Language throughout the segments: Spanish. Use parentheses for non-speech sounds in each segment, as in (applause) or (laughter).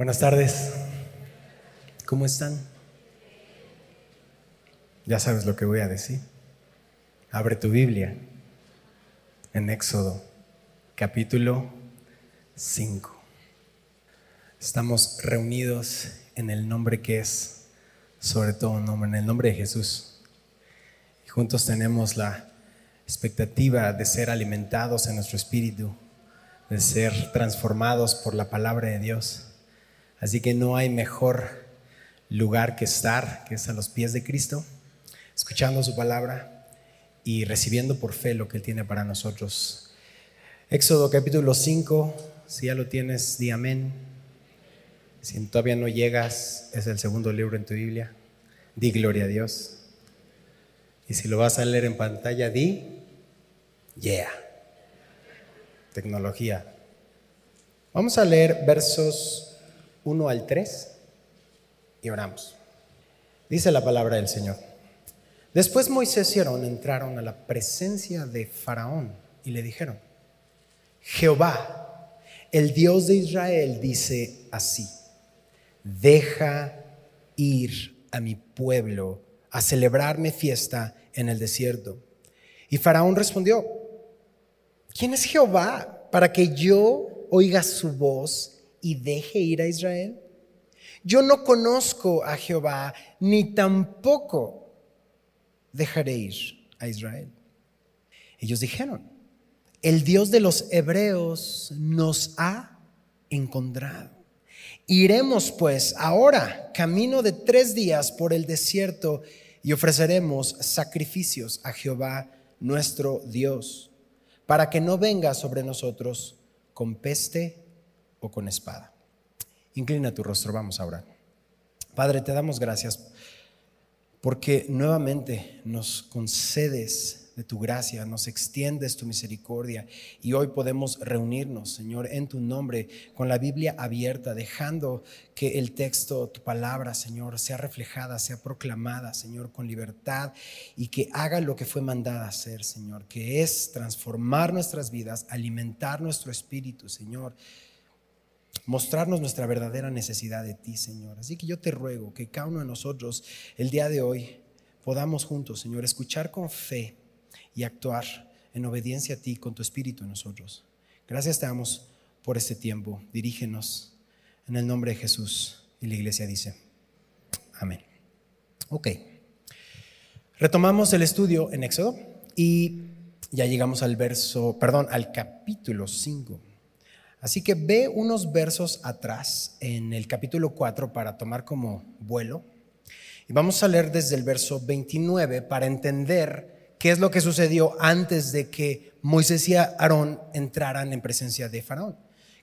Buenas tardes. ¿Cómo están? Ya sabes lo que voy a decir. Abre tu Biblia en Éxodo, capítulo 5. Estamos reunidos en el nombre que es, sobre todo un nombre, en el nombre de Jesús. Y juntos tenemos la expectativa de ser alimentados en nuestro espíritu, de ser transformados por la palabra de Dios. Así que no hay mejor lugar que estar, que es a los pies de Cristo, escuchando su palabra y recibiendo por fe lo que Él tiene para nosotros. Éxodo capítulo 5, si ya lo tienes, di amén. Si todavía no llegas, es el segundo libro en tu Biblia. Di gloria a Dios. Y si lo vas a leer en pantalla, di Yeah. Tecnología. Vamos a leer versos 1 al 3 y oramos. Dice la palabra del Señor. Después Moisés y Aarón entraron a la presencia de Faraón y le dijeron, Jehová, el Dios de Israel, dice así, deja ir a mi pueblo a celebrarme fiesta en el desierto. Y Faraón respondió, ¿quién es Jehová para que yo oiga su voz y deje ir a Israel? Yo no conozco a Jehová, ni tampoco dejaré ir a Israel. Ellos dijeron, el Dios de los hebreos nos ha encontrado. Iremos pues ahora, camino de tres días por el desierto, y ofreceremos sacrificios a Jehová nuestro Dios para que no venga sobre nosotros con peste o con espada. Inclina tu rostro, vamos a orar. Padre, te damos gracias porque nuevamente nos concedes de tu gracia, nos extiendes tu misericordia y hoy podemos reunirnos, Señor, en tu nombre, con la Biblia abierta, dejando que el texto, tu palabra, Señor, sea reflejada, sea proclamada, Señor, con libertad y que haga lo que fue mandada hacer, Señor, que es transformar nuestras vidas, alimentar nuestro espíritu, Señor mostrarnos nuestra verdadera necesidad de ti, Señor. Así que yo te ruego que cada uno de nosotros el día de hoy podamos juntos, Señor, escuchar con fe y actuar en obediencia a ti con tu espíritu en nosotros. Gracias te damos por este tiempo. Dirígenos en el nombre de Jesús. Y la iglesia dice, amén. Ok. Retomamos el estudio en Éxodo y ya llegamos al verso, perdón, al capítulo 5. Así que ve unos versos atrás en el capítulo 4 para tomar como vuelo. Y vamos a leer desde el verso 29 para entender qué es lo que sucedió antes de que Moisés y Aarón entraran en presencia de Faraón.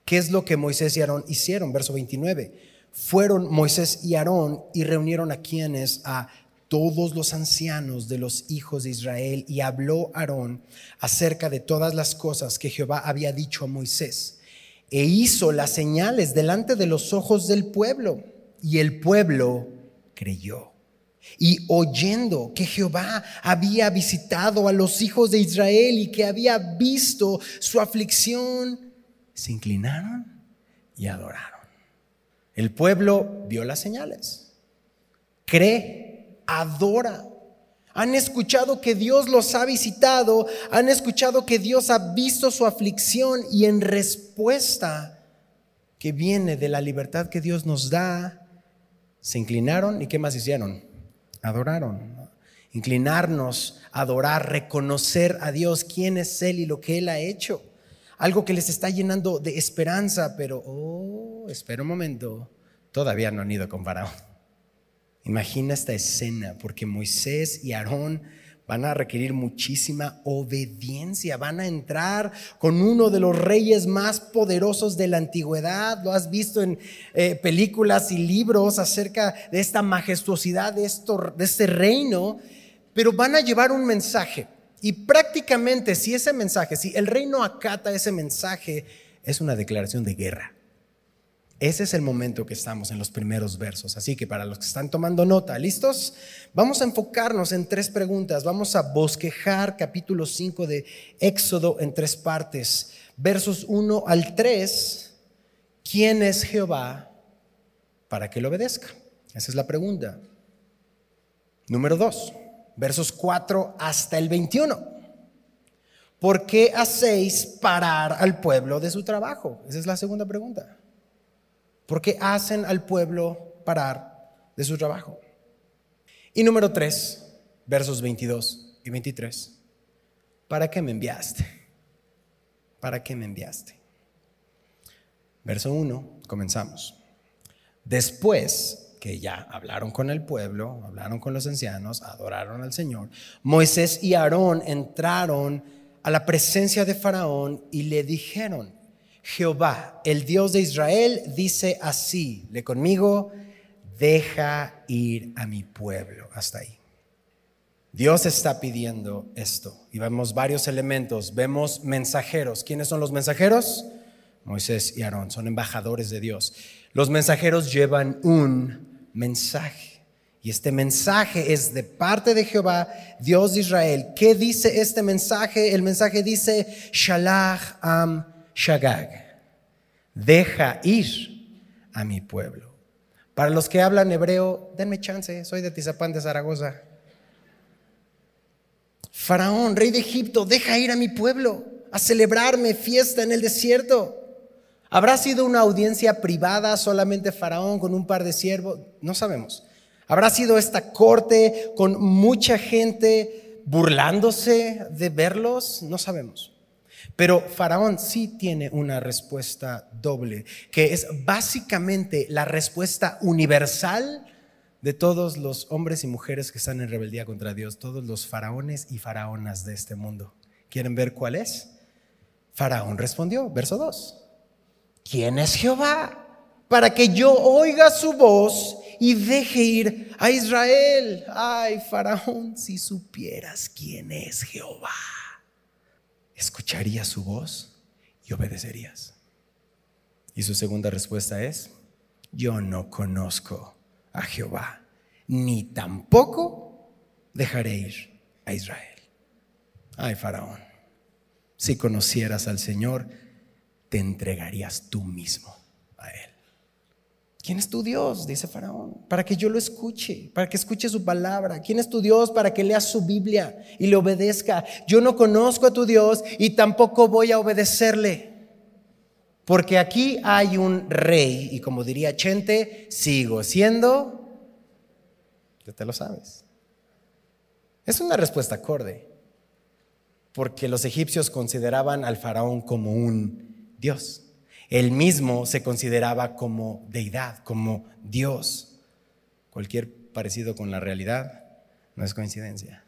¿Qué es lo que Moisés y Aarón hicieron? Verso 29. Fueron Moisés y Aarón y reunieron a quienes a todos los ancianos de los hijos de Israel y habló Aarón acerca de todas las cosas que Jehová había dicho a Moisés e hizo las señales delante de los ojos del pueblo y el pueblo creyó. Y oyendo que Jehová había visitado a los hijos de Israel y que había visto su aflicción, se inclinaron y adoraron. El pueblo vio las señales, cree, adora. Han escuchado que Dios los ha visitado, han escuchado que Dios ha visto su aflicción y en respuesta que viene de la libertad que Dios nos da, se inclinaron y ¿qué más hicieron? adoraron. Inclinarnos, adorar, reconocer a Dios, quién es Él y lo que Él ha hecho. Algo que les está llenando de esperanza, pero, oh, espera un momento, todavía no han ido con Faraón. Imagina esta escena, porque Moisés y Aarón van a requerir muchísima obediencia, van a entrar con uno de los reyes más poderosos de la antigüedad, lo has visto en eh, películas y libros acerca de esta majestuosidad de, esto, de este reino, pero van a llevar un mensaje. Y prácticamente si ese mensaje, si el reino acata ese mensaje, es una declaración de guerra. Ese es el momento que estamos en los primeros versos. Así que para los que están tomando nota, ¿listos? Vamos a enfocarnos en tres preguntas. Vamos a bosquejar capítulo 5 de Éxodo en tres partes. Versos 1 al 3. ¿Quién es Jehová? para que le obedezca. Esa es la pregunta. Número dos, versos 4 hasta el 21. ¿Por qué hacéis parar al pueblo de su trabajo? Esa es la segunda pregunta. ¿Por qué hacen al pueblo parar de su trabajo? Y número 3, versos 22 y 23. ¿Para qué me enviaste? ¿Para qué me enviaste? Verso 1, comenzamos. Después que ya hablaron con el pueblo, hablaron con los ancianos, adoraron al Señor, Moisés y Aarón entraron a la presencia de Faraón y le dijeron, Jehová, el Dios de Israel, dice así, le conmigo, deja ir a mi pueblo. Hasta ahí. Dios está pidiendo esto y vemos varios elementos, vemos mensajeros. ¿Quiénes son los mensajeros? Moisés y Aarón son embajadores de Dios. Los mensajeros llevan un mensaje. Y este mensaje es de parte de Jehová, Dios de Israel. ¿Qué dice este mensaje? El mensaje dice, Shalach am Shagag. Deja ir a mi pueblo. Para los que hablan hebreo, denme chance, soy de Tizapán de Zaragoza. Faraón, rey de Egipto, deja ir a mi pueblo a celebrarme fiesta en el desierto. ¿Habrá sido una audiencia privada solamente Faraón con un par de siervos? No sabemos. ¿Habrá sido esta corte con mucha gente burlándose de verlos? No sabemos. Pero Faraón sí tiene una respuesta doble, que es básicamente la respuesta universal de todos los hombres y mujeres que están en rebeldía contra Dios, todos los faraones y faraonas de este mundo. ¿Quieren ver cuál es? Faraón respondió, verso 2. ¿quién es Jehová? Para que yo oiga su voz y deje ir a Israel. Ay, Faraón, si supieras quién es Jehová, escucharías su voz y obedecerías. Y su segunda respuesta es, yo no conozco a Jehová, ni tampoco dejaré ir a Israel. Ay, Faraón, si conocieras al Señor, te entregarías tú mismo a Él. ¿Quién es tu Dios? Dice Faraón, para que yo lo escuche, para que escuche su palabra. ¿Quién es tu Dios? Para que lea su Biblia y le obedezca. Yo no conozco a tu Dios y tampoco voy a obedecerle. Porque aquí hay un rey y como diría Chente, sigo siendo, ya te lo sabes. Es una respuesta acorde, porque los egipcios consideraban al faraón como un Dios. Él mismo se consideraba como deidad, como Dios. Cualquier parecido con la realidad no es coincidencia.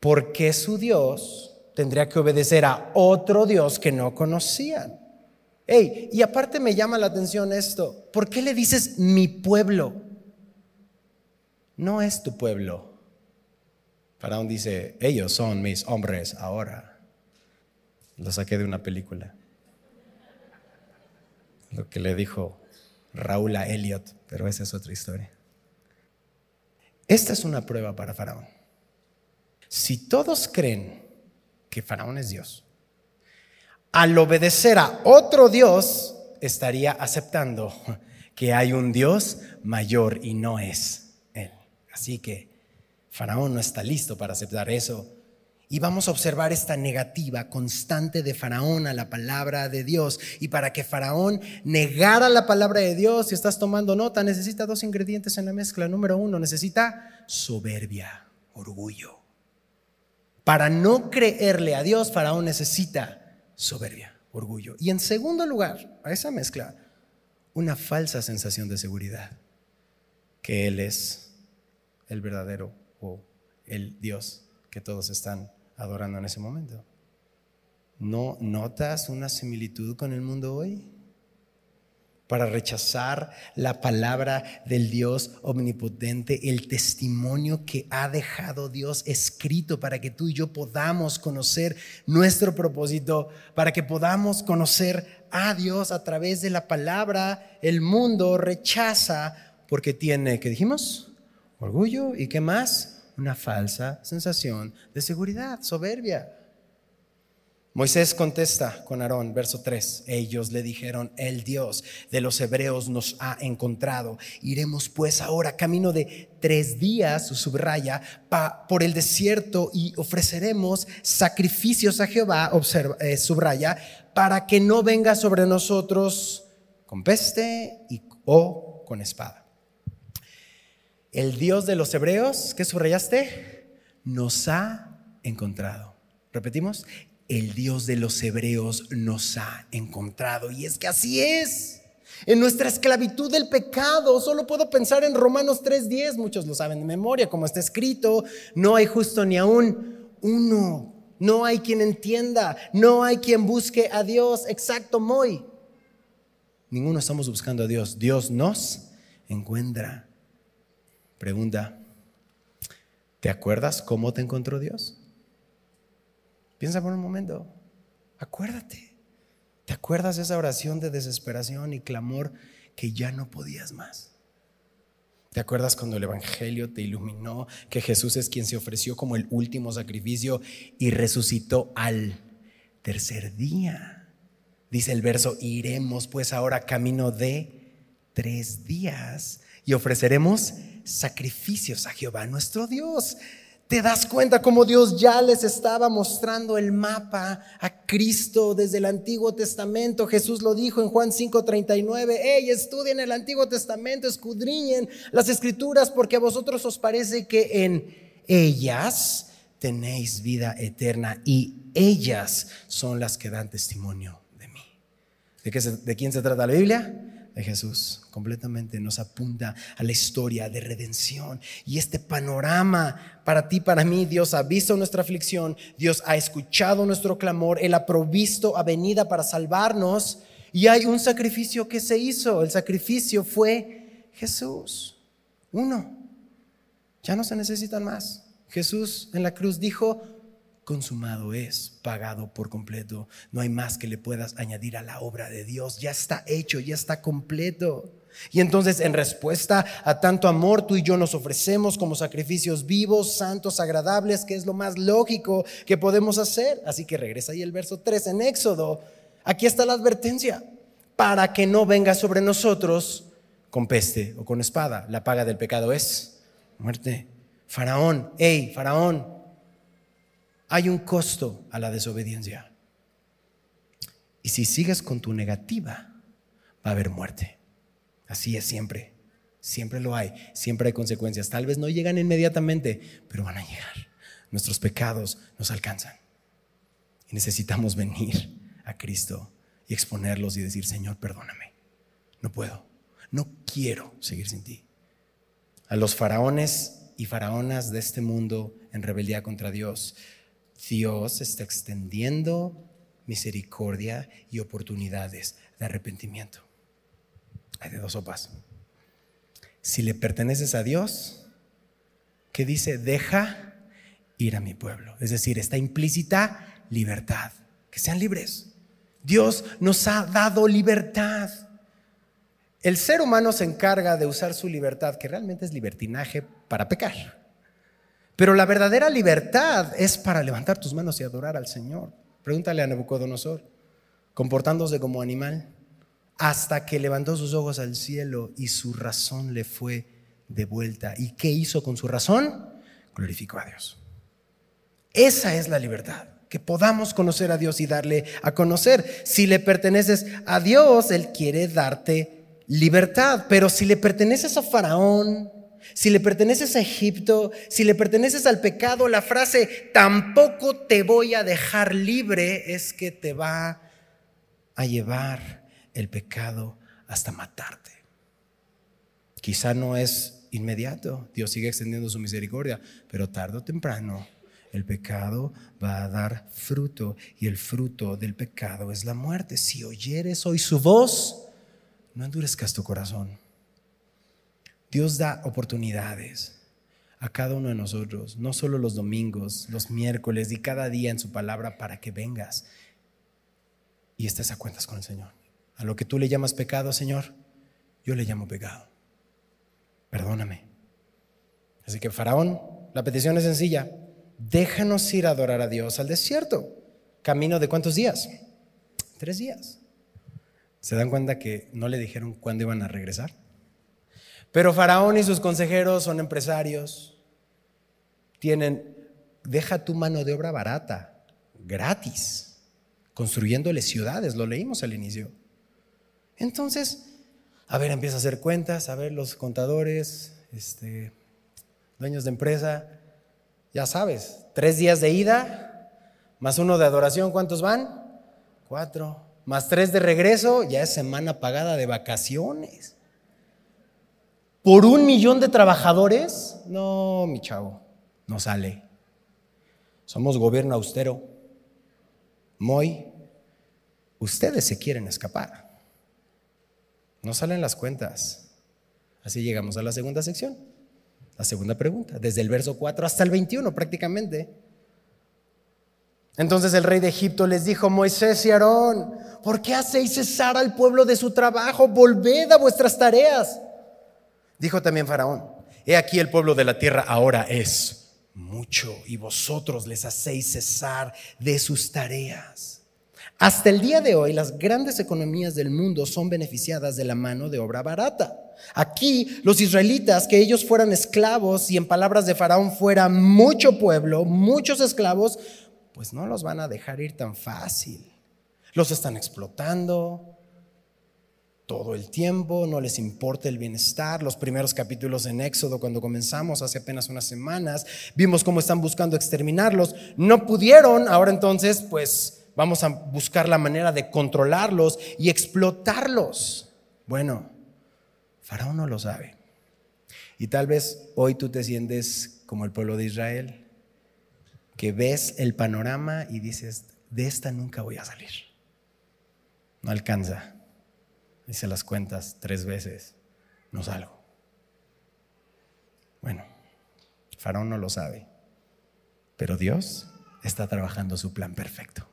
Porque su Dios tendría que obedecer a otro Dios que no conocían. Hey, y aparte me llama la atención esto. ¿Por qué le dices mi pueblo? No es tu pueblo. Faraón dice, ellos son mis hombres ahora. Lo saqué de una película lo que le dijo Raúl a Elliot, pero esa es otra historia. Esta es una prueba para Faraón. Si todos creen que Faraón es Dios, al obedecer a otro Dios, estaría aceptando que hay un Dios mayor y no es Él. Así que Faraón no está listo para aceptar eso y vamos a observar esta negativa constante de Faraón a la palabra de Dios. Y para que Faraón negara la palabra de Dios, si estás tomando nota, necesita dos ingredientes en la mezcla. Número uno, necesita soberbia, orgullo. Para no creerle a Dios, Faraón necesita soberbia, orgullo. Y en segundo lugar, a esa mezcla, una falsa sensación de seguridad, que Él es el verdadero o el Dios que todos están adorando en ese momento. ¿No notas una similitud con el mundo hoy? Para rechazar la palabra del Dios omnipotente, el testimonio que ha dejado Dios escrito para que tú y yo podamos conocer nuestro propósito, para que podamos conocer a Dios a través de la palabra, el mundo rechaza porque tiene, ¿qué dijimos? Orgullo y qué más? Una falsa sensación de seguridad, soberbia. Moisés contesta con Aarón, verso 3. Ellos le dijeron, el Dios de los hebreos nos ha encontrado. Iremos pues ahora camino de tres días, subraya, por el desierto y ofreceremos sacrificios a Jehová, observa, eh, subraya, para que no venga sobre nosotros con peste y, o con espada. El Dios de los hebreos, ¿qué subrayaste? Nos ha encontrado. Repetimos, el Dios de los hebreos nos ha encontrado. Y es que así es. En nuestra esclavitud del pecado, solo puedo pensar en Romanos 3:10, muchos lo saben de memoria, como está escrito, no hay justo ni aún uno, no hay quien entienda, no hay quien busque a Dios, exacto, muy. Ninguno estamos buscando a Dios, Dios nos encuentra. Pregunta, ¿te acuerdas cómo te encontró Dios? Piensa por un momento. Acuérdate. ¿Te acuerdas esa oración de desesperación y clamor que ya no podías más? ¿Te acuerdas cuando el Evangelio te iluminó que Jesús es quien se ofreció como el último sacrificio y resucitó al tercer día? Dice el verso, iremos pues ahora camino de tres días y ofreceremos sacrificios a Jehová nuestro Dios te das cuenta cómo Dios ya les estaba mostrando el mapa a Cristo desde el Antiguo Testamento. Jesús lo dijo en Juan 5:39, hey, estudien el Antiguo Testamento, escudriñen las escrituras porque a vosotros os parece que en ellas tenéis vida eterna y ellas son las que dan testimonio de mí. ¿De, qué ¿De quién se trata la Biblia? De Jesús completamente nos apunta a la historia de redención. Y este panorama para ti, para mí, Dios ha visto nuestra aflicción, Dios ha escuchado nuestro clamor, Él ha provisto a venida para salvarnos y hay un sacrificio que se hizo. El sacrificio fue Jesús. Uno. Ya no se necesitan más. Jesús en la cruz dijo, consumado es, pagado por completo. No hay más que le puedas añadir a la obra de Dios. Ya está hecho, ya está completo. Y entonces en respuesta a tanto amor, tú y yo nos ofrecemos como sacrificios vivos, santos, agradables, que es lo más lógico que podemos hacer. Así que regresa ahí el verso 3 en Éxodo. Aquí está la advertencia, para que no venga sobre nosotros con peste o con espada. La paga del pecado es muerte. Faraón, hey, Faraón, hay un costo a la desobediencia. Y si sigues con tu negativa, va a haber muerte. Así es siempre. Siempre lo hay. Siempre hay consecuencias. Tal vez no llegan inmediatamente, pero van a llegar. Nuestros pecados nos alcanzan. Y necesitamos venir a Cristo y exponerlos y decir, Señor, perdóname. No puedo. No quiero seguir sin ti. A los faraones y faraonas de este mundo en rebeldía contra Dios, Dios está extendiendo misericordia y oportunidades de arrepentimiento. Hay de dos sopas. Si le perteneces a Dios, ¿qué dice? Deja ir a mi pueblo. Es decir, está implícita libertad. Que sean libres. Dios nos ha dado libertad. El ser humano se encarga de usar su libertad, que realmente es libertinaje, para pecar. Pero la verdadera libertad es para levantar tus manos y adorar al Señor. Pregúntale a Nabucodonosor, comportándose como animal, hasta que levantó sus ojos al cielo y su razón le fue de vuelta. ¿Y qué hizo con su razón? Glorificó a Dios. Esa es la libertad, que podamos conocer a Dios y darle a conocer. Si le perteneces a Dios, Él quiere darte libertad, pero si le perteneces a Faraón, si le perteneces a Egipto, si le perteneces al pecado, la frase tampoco te voy a dejar libre es que te va a llevar el pecado hasta matarte. Quizá no es inmediato, Dios sigue extendiendo su misericordia, pero tarde o temprano el pecado va a dar fruto y el fruto del pecado es la muerte. Si oyeres hoy su voz, no endurezcas tu corazón. Dios da oportunidades a cada uno de nosotros, no solo los domingos, los miércoles y cada día en su palabra para que vengas y estés a cuentas con el Señor. A lo que tú le llamas pecado, Señor, yo le llamo pecado. Perdóname. Así que Faraón, la petición es sencilla. Déjanos ir a adorar a Dios al desierto. camino de cuántos días? Tres días. ¿Se dan cuenta que no le dijeron cuándo iban a regresar? Pero Faraón y sus consejeros son empresarios, tienen, deja tu mano de obra barata, gratis, construyéndole ciudades, lo leímos al inicio. Entonces, a ver, empieza a hacer cuentas, a ver los contadores, este, dueños de empresa, ya sabes, tres días de ida, más uno de adoración, ¿cuántos van? Cuatro. Más tres de regreso, ya es semana pagada de vacaciones. ¿Por un millón de trabajadores? No, mi chavo, no sale. Somos gobierno austero. Muy, ustedes se quieren escapar. No salen las cuentas. Así llegamos a la segunda sección. La segunda pregunta, desde el verso 4 hasta el 21 prácticamente. Entonces el rey de Egipto les dijo, Moisés y Aarón, ¿por qué hacéis cesar al pueblo de su trabajo? Volved a vuestras tareas. Dijo también Faraón, he aquí el pueblo de la tierra ahora es mucho y vosotros les hacéis cesar de sus tareas. Hasta el día de hoy las grandes economías del mundo son beneficiadas de la mano de obra barata. Aquí los israelitas, que ellos fueran esclavos y en palabras de Faraón fuera mucho pueblo, muchos esclavos, pues no los van a dejar ir tan fácil. Los están explotando todo el tiempo, no les importa el bienestar. Los primeros capítulos en Éxodo, cuando comenzamos hace apenas unas semanas, vimos cómo están buscando exterminarlos. No pudieron, ahora entonces, pues vamos a buscar la manera de controlarlos y explotarlos. Bueno, Faraón no lo sabe. Y tal vez hoy tú te sientes como el pueblo de Israel que ves el panorama y dices, de esta nunca voy a salir. No alcanza. Dice las cuentas tres veces, no salgo. Bueno, Faraón no lo sabe, pero Dios está trabajando su plan perfecto.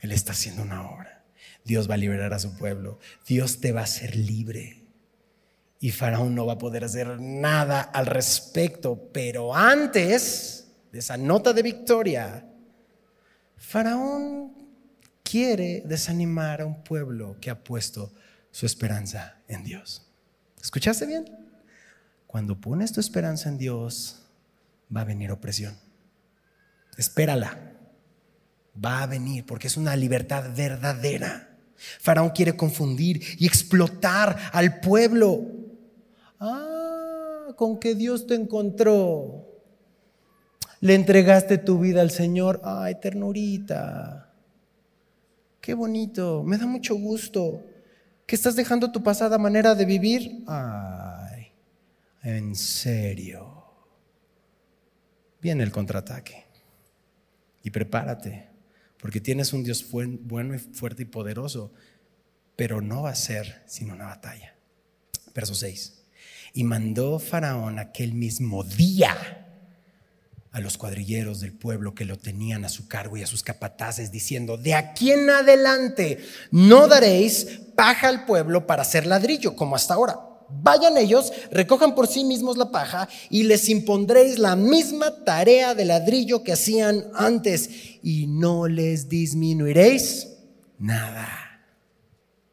Él está haciendo una obra. Dios va a liberar a su pueblo. Dios te va a hacer libre. Y Faraón no va a poder hacer nada al respecto. Pero antes de esa nota de victoria, Faraón quiere desanimar a un pueblo que ha puesto su esperanza en Dios. ¿Escuchaste bien? Cuando pones tu esperanza en Dios, va a venir opresión. Espérala. Va a venir porque es una libertad verdadera. Faraón quiere confundir y explotar al pueblo. Ah, con que Dios te encontró le entregaste tu vida al Señor. Ay, ternurita. Qué bonito. Me da mucho gusto. Que estás dejando tu pasada manera de vivir. Ay, en serio. Viene el contraataque. Y prepárate, porque tienes un Dios bueno y fuerte y poderoso, pero no va a ser sino una batalla. Verso 6. Y mandó Faraón aquel mismo día a los cuadrilleros del pueblo que lo tenían a su cargo y a sus capataces, diciendo, de aquí en adelante no daréis paja al pueblo para hacer ladrillo, como hasta ahora. Vayan ellos, recojan por sí mismos la paja y les impondréis la misma tarea de ladrillo que hacían antes y no les disminuiréis nada,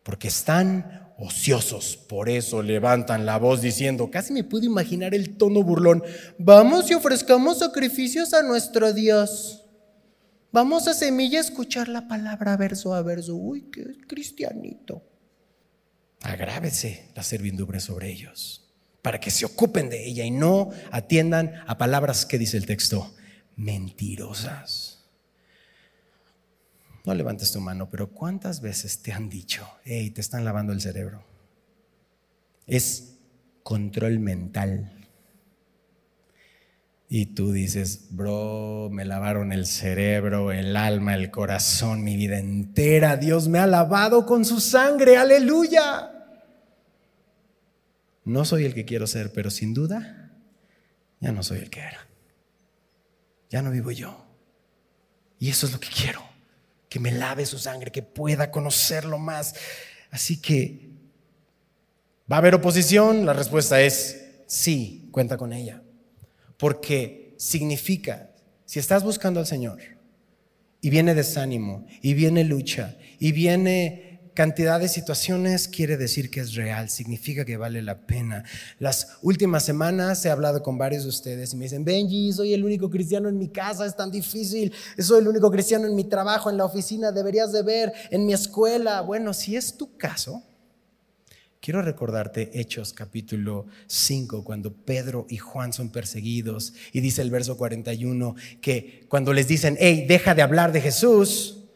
porque están ociosos. Por eso levantan la voz diciendo, casi me puedo imaginar el tono burlón, vamos y ofrezcamos sacrificios a nuestro Dios. Vamos a semilla a escuchar la palabra verso a verso. Uy, qué cristianito. Agrávese la servidumbre sobre ellos para que se ocupen de ella y no atiendan a palabras que dice el texto, mentirosas. No levantes tu mano, pero ¿cuántas veces te han dicho, hey, te están lavando el cerebro? Es control mental. Y tú dices, bro, me lavaron el cerebro, el alma, el corazón, mi vida entera. Dios me ha lavado con su sangre, aleluya. No soy el que quiero ser, pero sin duda, ya no soy el que era. Ya no vivo yo. Y eso es lo que quiero que me lave su sangre, que pueda conocerlo más. Así que, ¿va a haber oposición? La respuesta es sí, cuenta con ella. Porque significa, si estás buscando al Señor y viene desánimo, y viene lucha, y viene cantidad de situaciones, quiere decir que es real, significa que vale la pena. Las últimas semanas he hablado con varios de ustedes y me dicen, Benji, soy el único cristiano en mi casa, es tan difícil, soy el único cristiano en mi trabajo, en la oficina, deberías de ver, en mi escuela. Bueno, si es tu caso, Quiero recordarte Hechos capítulo 5, cuando Pedro y Juan son perseguidos y dice el verso 41 que cuando les dicen, hey, deja de hablar de Jesús,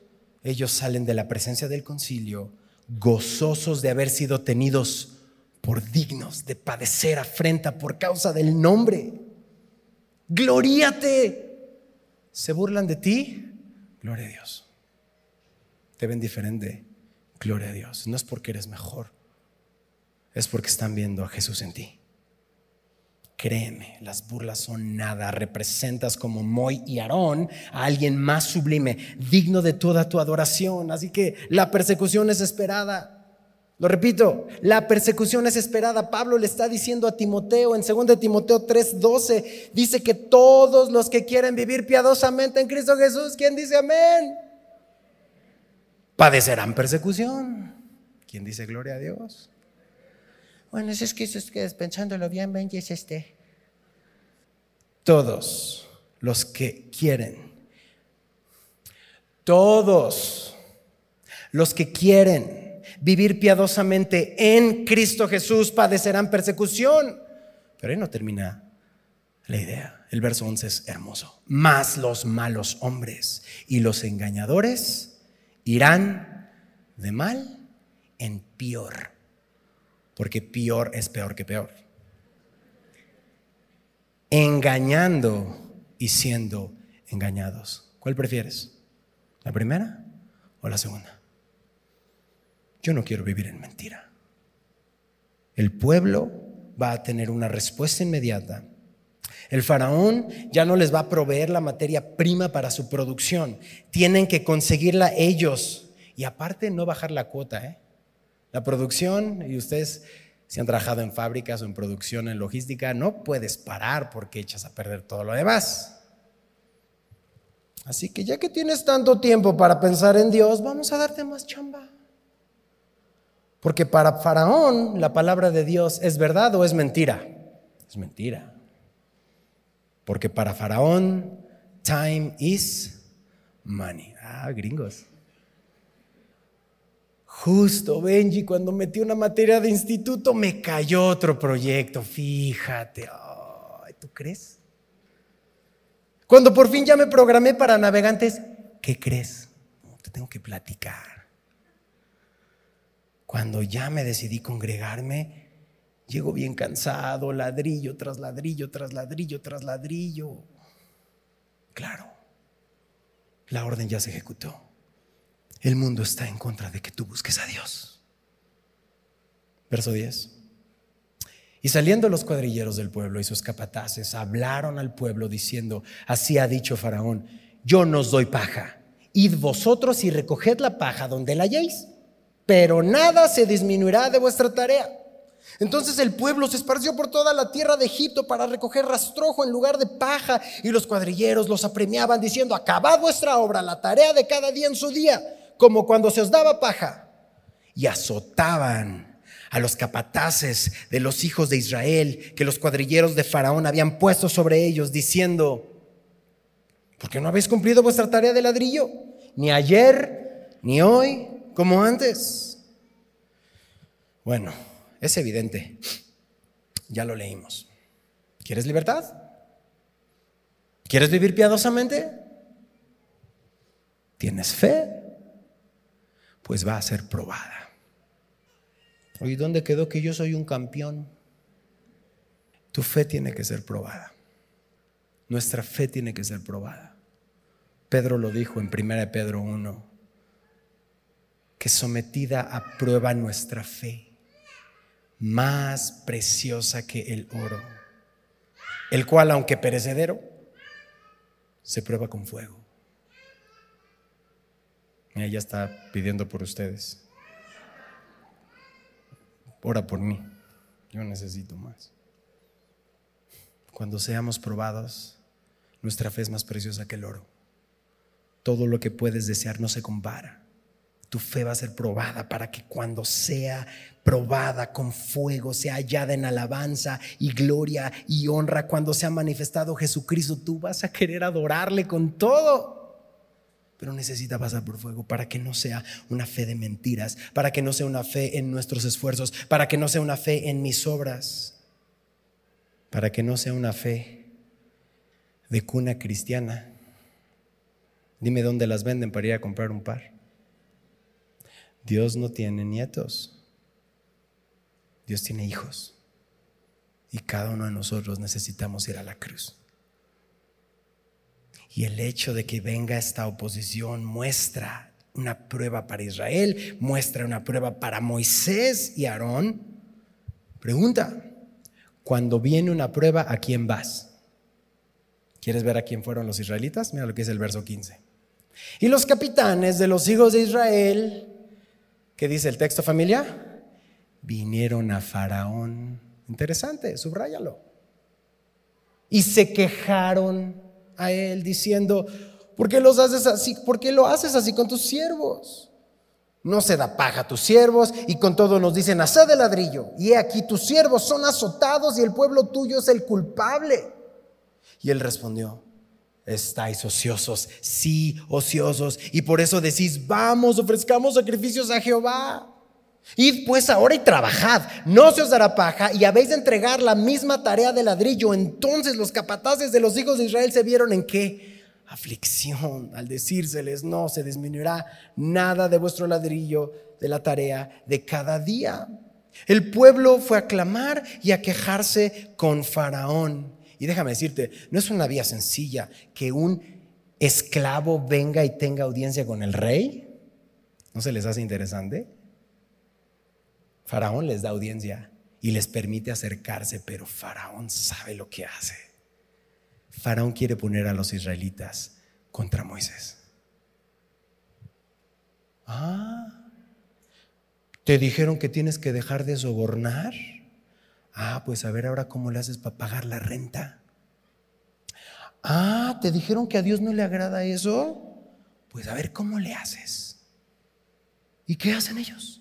ellos salen de la presencia del concilio gozosos de haber sido tenidos por dignos de padecer afrenta por causa del nombre. Gloríate. ¿Se burlan de ti? Gloria a Dios. Te ven diferente. Gloria a Dios. No es porque eres mejor, es porque están viendo a Jesús en ti. Créeme, las burlas son nada. Representas como Moy y Aarón a alguien más sublime, digno de toda tu adoración. Así que la persecución es esperada. Lo repito, la persecución es esperada. Pablo le está diciendo a Timoteo en 2 Timoteo 3:12, dice que todos los que quieren vivir piadosamente en Cristo Jesús, ¿quién dice amén? Padecerán persecución. ¿Quién dice gloria a Dios? Bueno, es que, es que pensándolo bien, ven, es este. Todos los que quieren, todos los que quieren vivir piadosamente en Cristo Jesús padecerán persecución. Pero ahí no termina la idea. El verso 11 es hermoso. Más los malos hombres y los engañadores irán de mal en peor porque peor es peor que peor. Engañando y siendo engañados. ¿Cuál prefieres? ¿La primera o la segunda? Yo no quiero vivir en mentira. El pueblo va a tener una respuesta inmediata. El faraón ya no les va a proveer la materia prima para su producción. Tienen que conseguirla ellos. Y aparte no bajar la cuota, ¿eh? La producción, y ustedes si han trabajado en fábricas o en producción, en logística, no puedes parar porque echas a perder todo lo demás. Así que ya que tienes tanto tiempo para pensar en Dios, vamos a darte más chamba. Porque para Faraón la palabra de Dios es verdad o es mentira. Es mentira. Porque para Faraón, time is money. Ah, gringos. Justo, Benji, cuando metí una materia de instituto me cayó otro proyecto, fíjate. ¿Tú crees? Cuando por fin ya me programé para navegantes, ¿qué crees? te tengo que platicar. Cuando ya me decidí congregarme, llego bien cansado, ladrillo tras ladrillo, tras ladrillo, tras ladrillo. Claro, la orden ya se ejecutó. El mundo está en contra de que tú busques a Dios. Verso 10. Y saliendo los cuadrilleros del pueblo y sus capataces hablaron al pueblo diciendo, así ha dicho Faraón, yo nos doy paja, id vosotros y recoged la paja donde la halléis, pero nada se disminuirá de vuestra tarea. Entonces el pueblo se esparció por toda la tierra de Egipto para recoger rastrojo en lugar de paja y los cuadrilleros los apremiaban diciendo, acabad vuestra obra, la tarea de cada día en su día como cuando se os daba paja, y azotaban a los capataces de los hijos de Israel que los cuadrilleros de Faraón habían puesto sobre ellos, diciendo, ¿por qué no habéis cumplido vuestra tarea de ladrillo? Ni ayer, ni hoy, como antes. Bueno, es evidente, ya lo leímos. ¿Quieres libertad? ¿Quieres vivir piadosamente? ¿Tienes fe? Pues va a ser probada. ¿Y dónde quedó que yo soy un campeón? Tu fe tiene que ser probada. Nuestra fe tiene que ser probada. Pedro lo dijo en 1 Pedro 1, que sometida a prueba nuestra fe, más preciosa que el oro, el cual, aunque perecedero, se prueba con fuego. Ella está pidiendo por ustedes. Ora por mí. Yo necesito más. Cuando seamos probados, nuestra fe es más preciosa que el oro. todo lo que puedes desear no se compara. Tu fe va a ser probada para que cuando sea probada con fuego, sea hallada en alabanza y gloria y honra, cuando sea manifestado Jesucristo, tú vas a querer adorarle con todo. Pero necesita pasar por fuego para que no sea una fe de mentiras, para que no sea una fe en nuestros esfuerzos, para que no sea una fe en mis obras, para que no sea una fe de cuna cristiana. Dime dónde las venden para ir a comprar un par. Dios no tiene nietos. Dios tiene hijos. Y cada uno de nosotros necesitamos ir a la cruz. Y el hecho de que venga esta oposición muestra una prueba para Israel, muestra una prueba para Moisés y Aarón. Pregunta, cuando viene una prueba, ¿a quién vas? ¿Quieres ver a quién fueron los israelitas? Mira lo que dice el verso 15. Y los capitanes de los hijos de Israel, ¿qué dice el texto familia? vinieron a Faraón. Interesante, subráyalo. Y se quejaron a él diciendo, ¿por qué los haces así? ¿Por qué lo haces así con tus siervos? No se da paja a tus siervos y con todo nos dicen, haced de ladrillo. Y aquí tus siervos son azotados y el pueblo tuyo es el culpable. Y él respondió, estáis ociosos, sí, ociosos. Y por eso decís, vamos, ofrezcamos sacrificios a Jehová. Id pues ahora y trabajad, no se os dará paja y habéis de entregar la misma tarea de ladrillo. Entonces los capataces de los hijos de Israel se vieron en qué? Aflicción al decírseles, no se disminuirá nada de vuestro ladrillo de la tarea de cada día. El pueblo fue a clamar y a quejarse con Faraón. Y déjame decirte, no es una vía sencilla que un esclavo venga y tenga audiencia con el rey. ¿No se les hace interesante? Faraón les da audiencia y les permite acercarse, pero Faraón sabe lo que hace. Faraón quiere poner a los israelitas contra Moisés. Ah, ¿te dijeron que tienes que dejar de sobornar? Ah, pues a ver ahora cómo le haces para pagar la renta. Ah, ¿te dijeron que a Dios no le agrada eso? Pues a ver cómo le haces. ¿Y qué hacen ellos?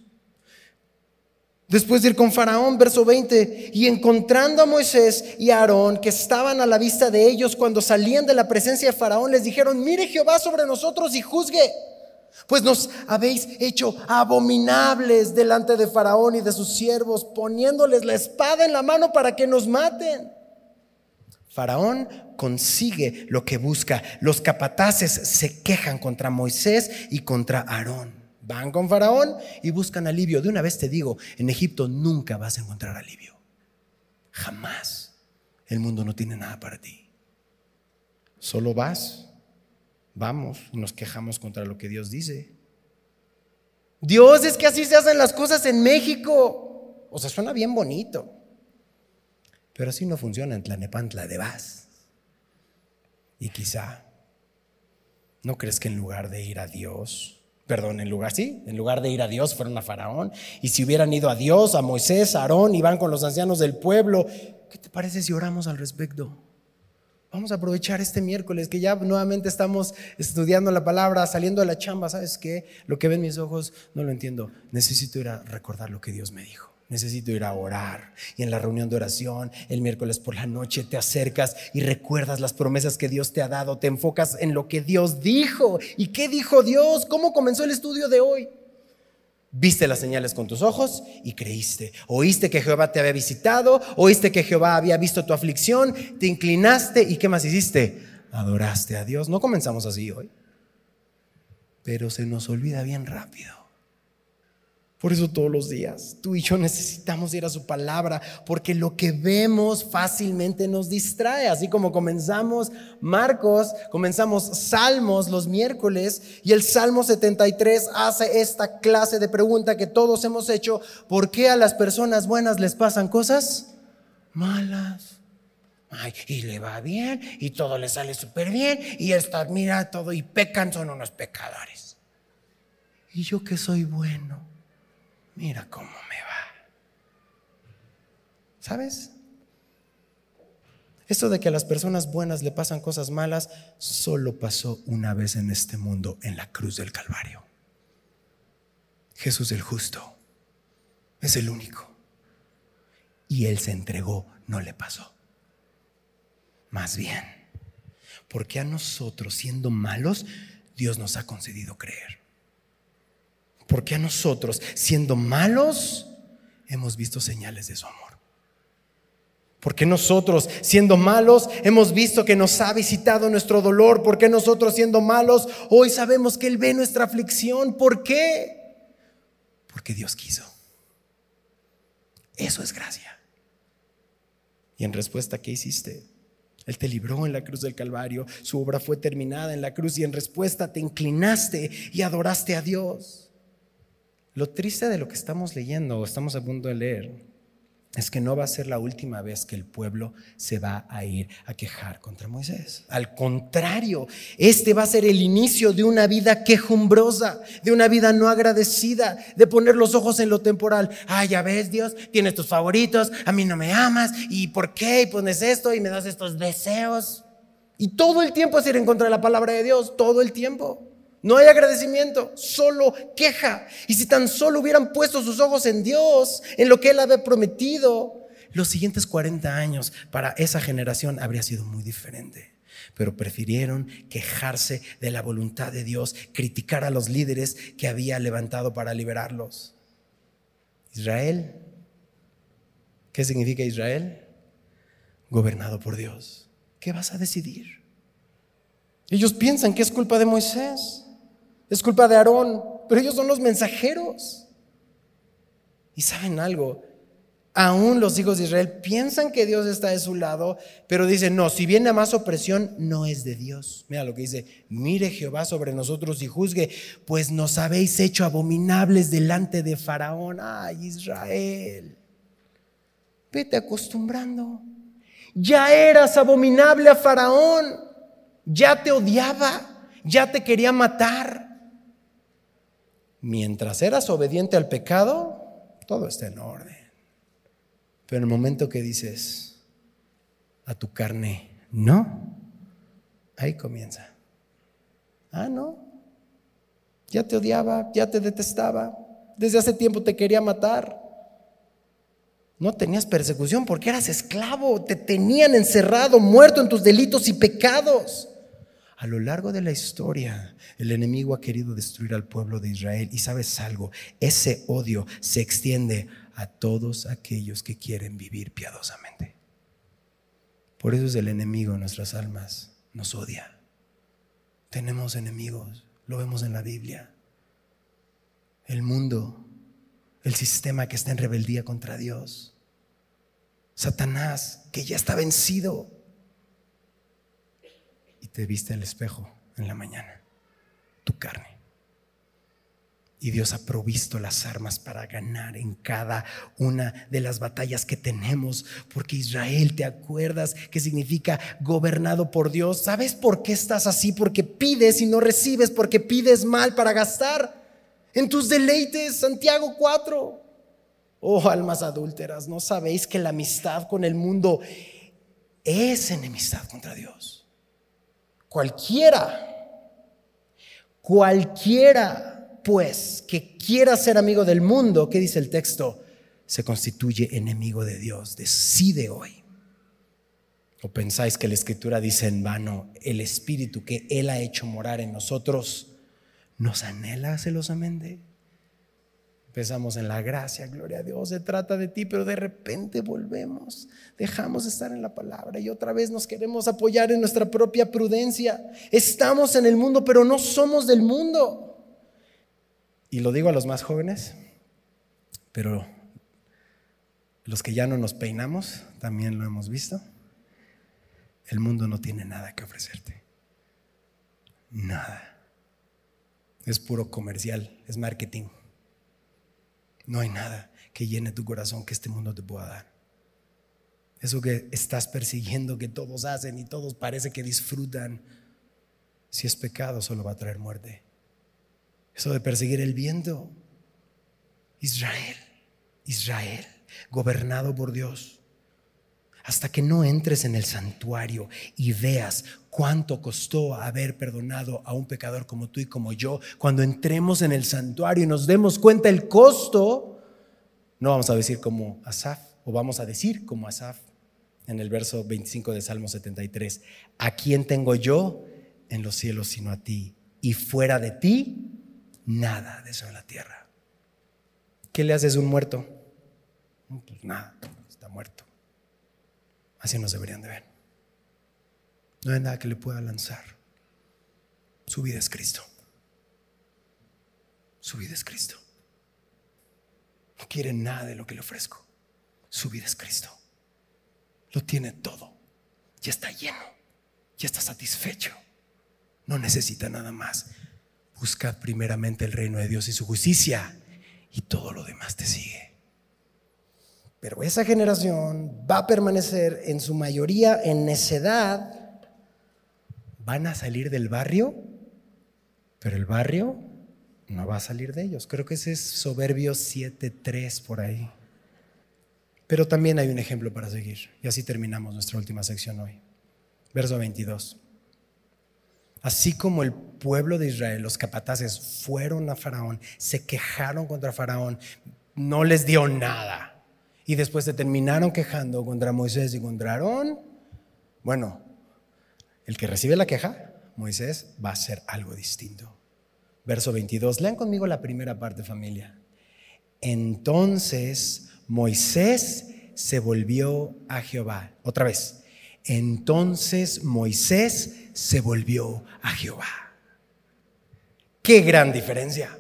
Después de ir con Faraón, verso 20, y encontrando a Moisés y a Aarón, que estaban a la vista de ellos cuando salían de la presencia de Faraón, les dijeron, mire Jehová sobre nosotros y juzgue, pues nos habéis hecho abominables delante de Faraón y de sus siervos, poniéndoles la espada en la mano para que nos maten. Faraón consigue lo que busca, los capataces se quejan contra Moisés y contra Aarón. Van con Faraón y buscan alivio. De una vez te digo, en Egipto nunca vas a encontrar alivio. Jamás. El mundo no tiene nada para ti. Solo vas, vamos y nos quejamos contra lo que Dios dice. Dios es que así se hacen las cosas en México. O sea, suena bien bonito. Pero así no funciona en Tlanepantla de Vaz. Y quizá, ¿no crees que en lugar de ir a Dios, perdón, en lugar, sí, en lugar de ir a Dios fueron a Faraón. Y si hubieran ido a Dios, a Moisés, a Aarón y van con los ancianos del pueblo, ¿qué te parece si oramos al respecto? Vamos a aprovechar este miércoles que ya nuevamente estamos estudiando la palabra, saliendo de la chamba. ¿Sabes qué? Lo que ven mis ojos no lo entiendo. Necesito ir a recordar lo que Dios me dijo. Necesito ir a orar. Y en la reunión de oración, el miércoles por la noche, te acercas y recuerdas las promesas que Dios te ha dado. Te enfocas en lo que Dios dijo. ¿Y qué dijo Dios? ¿Cómo comenzó el estudio de hoy? Viste las señales con tus ojos y creíste. Oíste que Jehová te había visitado. Oíste que Jehová había visto tu aflicción. Te inclinaste y ¿qué más hiciste? Adoraste a Dios. No comenzamos así hoy. Pero se nos olvida bien rápido. Por eso todos los días tú y yo necesitamos ir a su palabra, porque lo que vemos fácilmente nos distrae. Así como comenzamos Marcos, comenzamos Salmos los miércoles y el Salmo 73 hace esta clase de pregunta que todos hemos hecho, ¿por qué a las personas buenas les pasan cosas malas? Ay, y le va bien y todo le sale súper bien y está, mira todo y pecan, son unos pecadores. Y yo que soy bueno mira cómo me va. ¿Sabes? Esto de que a las personas buenas le pasan cosas malas solo pasó una vez en este mundo, en la cruz del Calvario. Jesús el justo es el único. Y Él se entregó, no le pasó. Más bien, porque a nosotros, siendo malos, Dios nos ha concedido creer. Porque a nosotros, siendo malos, hemos visto señales de su amor. Porque nosotros, siendo malos, hemos visto que nos ha visitado nuestro dolor. Porque nosotros, siendo malos, hoy sabemos que Él ve nuestra aflicción. ¿Por qué? Porque Dios quiso. Eso es gracia. Y en respuesta, ¿qué hiciste? Él te libró en la cruz del Calvario. Su obra fue terminada en la cruz y en respuesta te inclinaste y adoraste a Dios. Lo triste de lo que estamos leyendo o estamos a punto de leer es que no va a ser la última vez que el pueblo se va a ir a quejar contra Moisés. Al contrario, este va a ser el inicio de una vida quejumbrosa, de una vida no agradecida, de poner los ojos en lo temporal. Ah, ya ves, Dios, tienes tus favoritos, a mí no me amas, ¿y por qué? Y pones esto y me das estos deseos. Y todo el tiempo es ir en contra de la palabra de Dios, todo el tiempo. No hay agradecimiento, solo queja. Y si tan solo hubieran puesto sus ojos en Dios, en lo que Él había prometido, los siguientes 40 años para esa generación habría sido muy diferente. Pero prefirieron quejarse de la voluntad de Dios, criticar a los líderes que había levantado para liberarlos. Israel, ¿qué significa Israel? Gobernado por Dios. ¿Qué vas a decidir? Ellos piensan que es culpa de Moisés. Es culpa de Aarón, pero ellos son los mensajeros. Y saben algo, aún los hijos de Israel piensan que Dios está de su lado, pero dicen, no, si viene más opresión, no es de Dios. Mira lo que dice, mire Jehová sobre nosotros y juzgue, pues nos habéis hecho abominables delante de Faraón. Ay, Israel, vete acostumbrando. Ya eras abominable a Faraón, ya te odiaba, ya te quería matar. Mientras eras obediente al pecado, todo está en orden. Pero en el momento que dices a tu carne, no, ahí comienza. Ah, no. Ya te odiaba, ya te detestaba. Desde hace tiempo te quería matar. No tenías persecución porque eras esclavo. Te tenían encerrado, muerto en tus delitos y pecados. A lo largo de la historia, el enemigo ha querido destruir al pueblo de Israel. Y sabes algo, ese odio se extiende a todos aquellos que quieren vivir piadosamente. Por eso es el enemigo en nuestras almas, nos odia. Tenemos enemigos, lo vemos en la Biblia. El mundo, el sistema que está en rebeldía contra Dios. Satanás, que ya está vencido te viste al espejo en la mañana, tu carne. Y Dios ha provisto las armas para ganar en cada una de las batallas que tenemos. Porque Israel, ¿te acuerdas que significa gobernado por Dios? ¿Sabes por qué estás así? Porque pides y no recibes, porque pides mal para gastar en tus deleites. Santiago 4. Oh, almas adúlteras, ¿no sabéis que la amistad con el mundo es enemistad contra Dios? Cualquiera, cualquiera, pues, que quiera ser amigo del mundo, ¿qué dice el texto? Se constituye enemigo de Dios. Decide hoy. ¿O pensáis que la escritura dice en vano, el espíritu que Él ha hecho morar en nosotros nos anhela celosamente? Empezamos en la gracia, gloria a Dios, se trata de ti, pero de repente volvemos, dejamos de estar en la palabra y otra vez nos queremos apoyar en nuestra propia prudencia. Estamos en el mundo, pero no somos del mundo. Y lo digo a los más jóvenes, pero los que ya no nos peinamos, también lo hemos visto. El mundo no tiene nada que ofrecerte. Nada. Es puro comercial, es marketing. No hay nada que llene tu corazón que este mundo te pueda dar. Eso que estás persiguiendo, que todos hacen y todos parece que disfrutan, si es pecado solo va a traer muerte. Eso de perseguir el viento. Israel, Israel, gobernado por Dios hasta que no entres en el santuario y veas cuánto costó haber perdonado a un pecador como tú y como yo, cuando entremos en el santuario y nos demos cuenta el costo, no vamos a decir como Asaf, o vamos a decir como Asaf en el verso 25 de Salmo 73, ¿a quién tengo yo en los cielos sino a ti? Y fuera de ti, nada de eso en la tierra. ¿Qué le haces a un muerto? Pues nada, está muerto. Así nos deberían de ver. No hay nada que le pueda lanzar. Su vida es Cristo. Su vida es Cristo. No quiere nada de lo que le ofrezco. Su vida es Cristo. Lo tiene todo. Ya está lleno. Ya está satisfecho. No necesita nada más. Buscad primeramente el reino de Dios y su justicia y todo lo demás te sigue. Pero esa generación va a permanecer en su mayoría en necedad. Van a salir del barrio, pero el barrio no va a salir de ellos. Creo que ese es Soberbios 7.3 por ahí. Pero también hay un ejemplo para seguir. Y así terminamos nuestra última sección hoy. Verso 22. Así como el pueblo de Israel, los capataces, fueron a Faraón, se quejaron contra Faraón, no les dio nada. Y después se terminaron quejando contra Moisés y contra Aarón. Bueno, el que recibe la queja, Moisés, va a hacer algo distinto. Verso 22. Lean conmigo la primera parte, familia. Entonces Moisés se volvió a Jehová. Otra vez. Entonces Moisés se volvió a Jehová. Qué gran diferencia.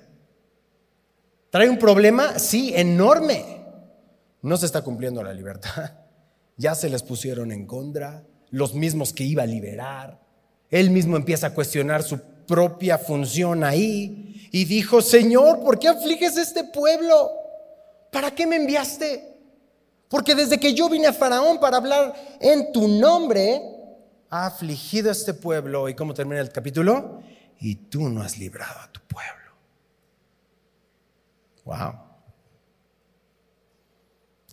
¿Trae un problema? Sí, enorme. No se está cumpliendo la libertad. (laughs) Ya se les pusieron en contra, los mismos que iba a liberar. Él mismo empieza a cuestionar su propia función ahí y dijo, Señor, ¿por qué afliges este pueblo? ¿Para qué me enviaste? Porque desde que yo vine a Faraón para hablar en tu nombre, ha afligido a este pueblo. ¿Y cómo termina el capítulo? Y tú no has librado a tu pueblo. Wow.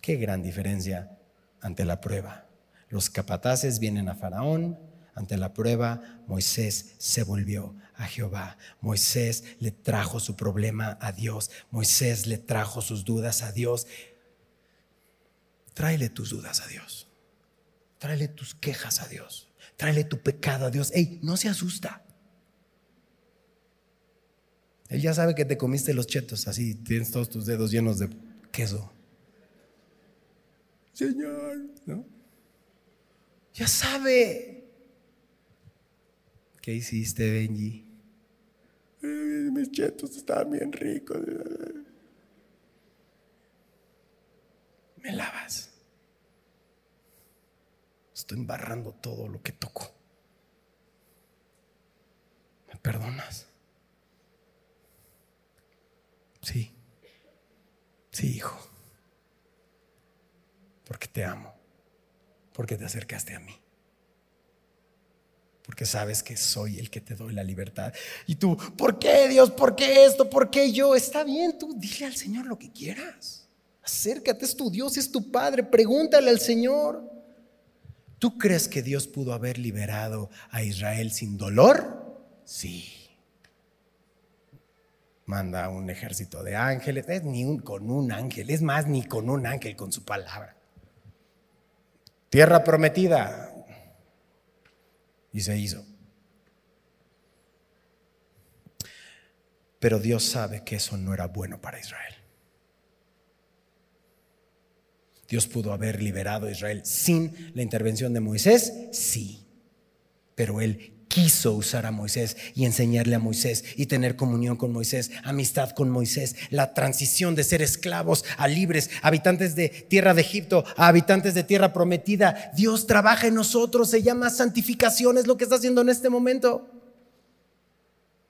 Qué gran diferencia ante la prueba. Los capataces vienen a Faraón, ante la prueba, Moisés se volvió a Jehová. Moisés le trajo su problema a Dios. Moisés le trajo sus dudas a Dios. Tráele tus dudas a Dios. Tráele tus quejas a Dios. Tráele tu pecado a Dios. Ey, no se asusta. Él ya sabe que te comiste los chetos, así tienes todos tus dedos llenos de queso. Señor, ¿no? Ya sabe. ¿Qué hiciste, Benji? mis chetos estaban bien ricos. Me lavas estoy embarrando todo lo que toco. ¿Me perdonas? Sí, sí, hijo. Porque te amo, porque te acercaste a mí. Porque sabes que soy el que te doy la libertad. Y tú, ¿por qué Dios? ¿Por qué esto? ¿Por qué yo? Está bien, tú dile al Señor lo que quieras. Acércate, es tu Dios, es tu Padre. Pregúntale al Señor. ¿Tú crees que Dios pudo haber liberado a Israel sin dolor? Sí. Manda un ejército de ángeles, es ni con un ángel, es más, ni con un ángel, con su palabra. Tierra prometida. Y se hizo. Pero Dios sabe que eso no era bueno para Israel. Dios pudo haber liberado a Israel sin la intervención de Moisés, sí, pero él quiso usar a Moisés y enseñarle a Moisés y tener comunión con Moisés, amistad con Moisés, la transición de ser esclavos a libres, habitantes de tierra de Egipto a habitantes de tierra prometida. Dios trabaja en nosotros, se llama santificación, es lo que está haciendo en este momento.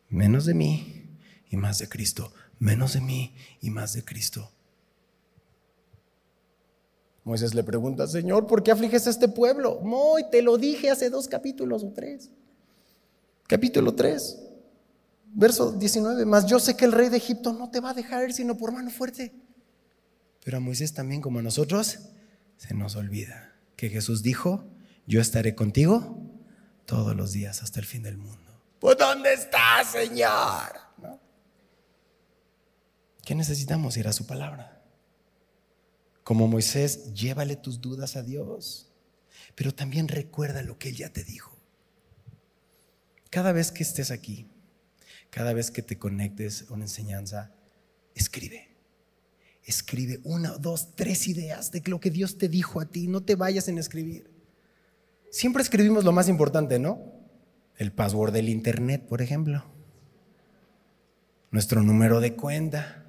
Menos de mí y más de Cristo, menos de mí y más de Cristo. Moisés le pregunta, Señor, ¿por qué afliges a este pueblo? Muy, te lo dije hace dos capítulos o tres. Capítulo 3, verso 19. Mas yo sé que el rey de Egipto no te va a dejar ir sino por mano fuerte. Pero a Moisés también, como a nosotros, se nos olvida. que Jesús dijo, yo estaré contigo todos los días hasta el fin del mundo. ¿Pues dónde está, Señor? ¿Qué necesitamos? Ir a su palabra. Como Moisés, llévale tus dudas a Dios, pero también recuerda lo que Él ya te dijo. Cada vez que estés aquí, cada vez que te conectes a una enseñanza, escribe. Escribe una, dos, tres ideas de lo que Dios te dijo a ti. No te vayas en escribir. Siempre escribimos lo más importante, ¿no? El password del Internet, por ejemplo. Nuestro número de cuenta.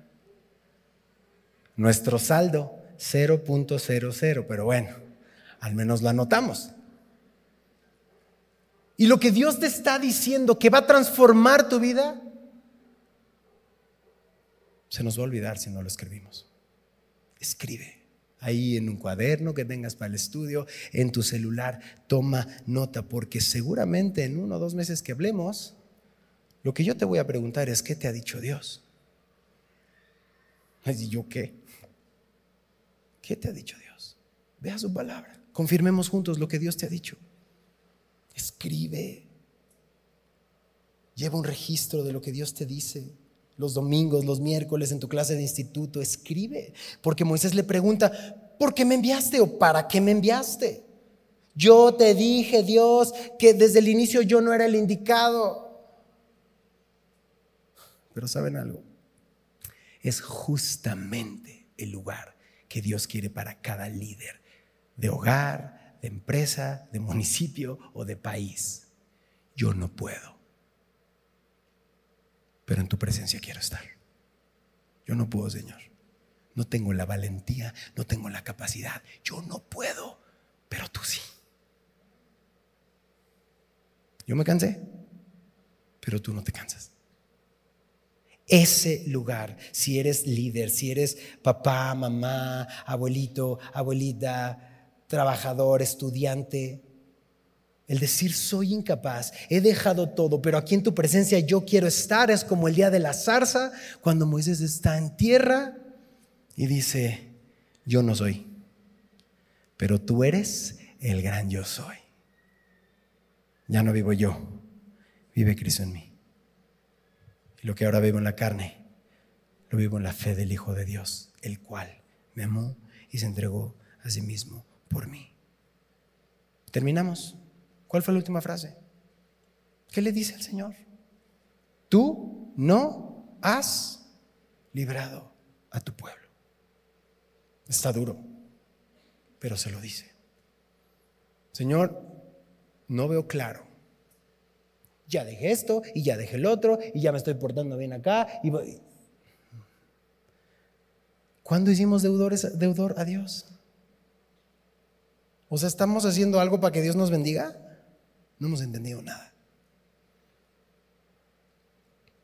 Nuestro saldo, 0.00. Pero bueno, al menos lo anotamos. Y lo que Dios te está diciendo que va a transformar tu vida, se nos va a olvidar si no lo escribimos. Escribe ahí en un cuaderno que tengas para el estudio, en tu celular, toma nota, porque seguramente en uno o dos meses que hablemos, lo que yo te voy a preguntar es, ¿qué te ha dicho Dios? ¿Y yo qué? ¿Qué te ha dicho Dios? Vea su palabra. Confirmemos juntos lo que Dios te ha dicho. Escribe. Lleva un registro de lo que Dios te dice. Los domingos, los miércoles en tu clase de instituto, escribe. Porque Moisés le pregunta, ¿por qué me enviaste o para qué me enviaste? Yo te dije, Dios, que desde el inicio yo no era el indicado. Pero ¿saben algo? Es justamente el lugar que Dios quiere para cada líder de hogar, de empresa, de municipio o de país. Yo no puedo. Pero en tu presencia quiero estar. Yo no puedo, Señor. No tengo la valentía, no tengo la capacidad. Yo no puedo, pero tú sí. Yo me cansé, pero tú no te cansas. Ese lugar, si eres líder, si eres papá, mamá, abuelito, abuelita, trabajador, estudiante. El decir soy incapaz, he dejado todo, pero aquí en tu presencia yo quiero estar, es como el día de la zarza, cuando Moisés está en tierra y dice, yo no soy, pero tú eres el gran yo soy. Ya no vivo yo, vive Cristo en mí. Y lo que ahora vivo en la carne, lo vivo en la fe del Hijo de Dios, el cual me amó y se entregó a sí mismo por mí. Terminamos. ¿Cuál fue la última frase? ¿Qué le dice el Señor? Tú no has librado a tu pueblo. Está duro, pero se lo dice. Señor, no veo claro. Ya dejé esto y ya dejé el otro y ya me estoy portando bien acá. Y... ¿Cuándo hicimos deudores, deudor a Dios? O sea, ¿estamos haciendo algo para que Dios nos bendiga? No hemos entendido nada.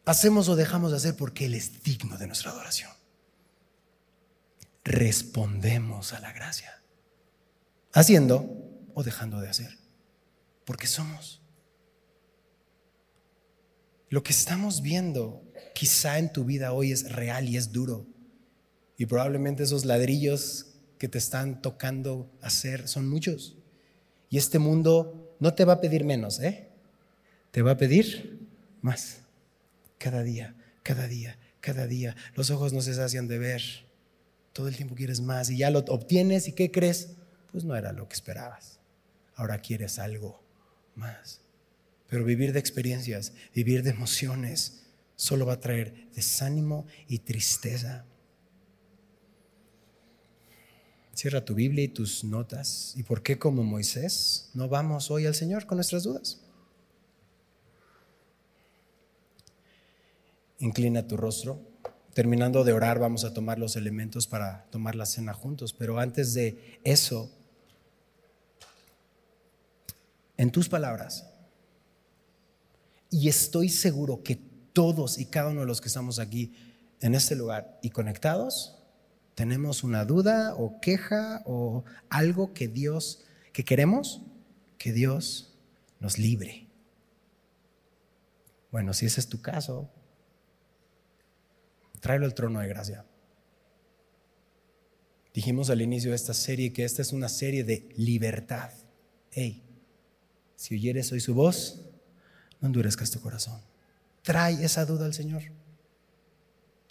Hacemos o dejamos de hacer porque Él es digno de nuestra adoración. Respondemos a la gracia. Haciendo o dejando de hacer. Porque somos. Lo que estamos viendo quizá en tu vida hoy es real y es duro. Y probablemente esos ladrillos que te están tocando hacer son muchos. Y este mundo no te va a pedir menos, ¿eh? Te va a pedir más. Cada día, cada día, cada día. Los ojos no se sacian de ver. Todo el tiempo quieres más y ya lo obtienes y ¿qué crees? Pues no era lo que esperabas. Ahora quieres algo más. Pero vivir de experiencias, vivir de emociones, solo va a traer desánimo y tristeza. Cierra tu Biblia y tus notas. ¿Y por qué como Moisés no vamos hoy al Señor con nuestras dudas? Inclina tu rostro. Terminando de orar vamos a tomar los elementos para tomar la cena juntos. Pero antes de eso, en tus palabras, y estoy seguro que todos y cada uno de los que estamos aquí en este lugar y conectados, tenemos una duda o queja o algo que Dios, que queremos, que Dios nos libre. Bueno, si ese es tu caso, tráelo al trono de gracia. Dijimos al inicio de esta serie que esta es una serie de libertad. Hey, si oyeres hoy su voz, no endurezcas tu corazón. Trae esa duda al Señor.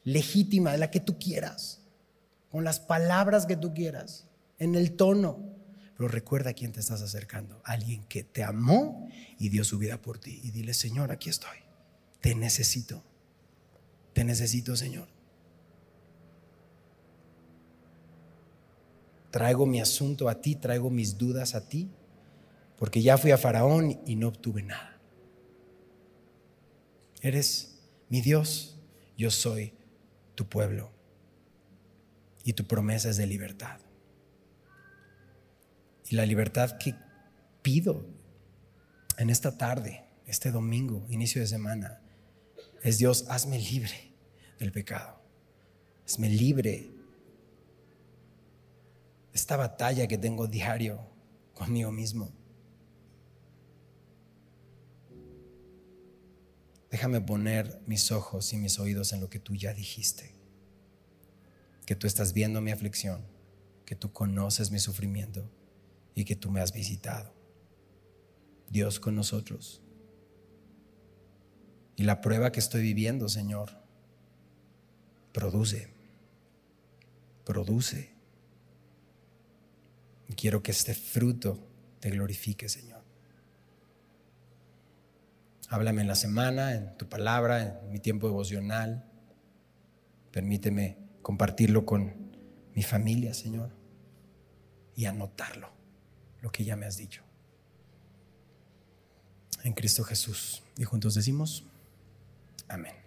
Legítima, de la que tú quieras, con las palabras que tú quieras, en el tono. Pero recuerda a quién te estás acercando. Alguien que te amó y dio su vida por ti. Y dile, Señor, aquí estoy. Te necesito. Te necesito, Señor. Traigo mi asunto a ti, traigo mis dudas a ti, porque ya fui a Faraón y no obtuve nada. Eres mi Dios, yo soy tu pueblo y tu promesa es de libertad. Y la libertad que pido en esta tarde, este domingo, inicio de semana, es Dios, hazme libre del pecado. Hazme libre esta batalla que tengo diario conmigo mismo. Déjame poner mis ojos y mis oídos en lo que tú ya dijiste. Que tú estás viendo mi aflicción, que tú conoces mi sufrimiento y que tú me has visitado. Dios con nosotros. Y la prueba que estoy viviendo, Señor, produce, produce y quiero que este fruto te glorifique, Señor. Háblame en la semana, en tu palabra, en mi tiempo devocional. Permíteme compartirlo con mi familia, Señor, y anotarlo, lo que ya me has dicho. En Cristo Jesús. Y juntos decimos, amén.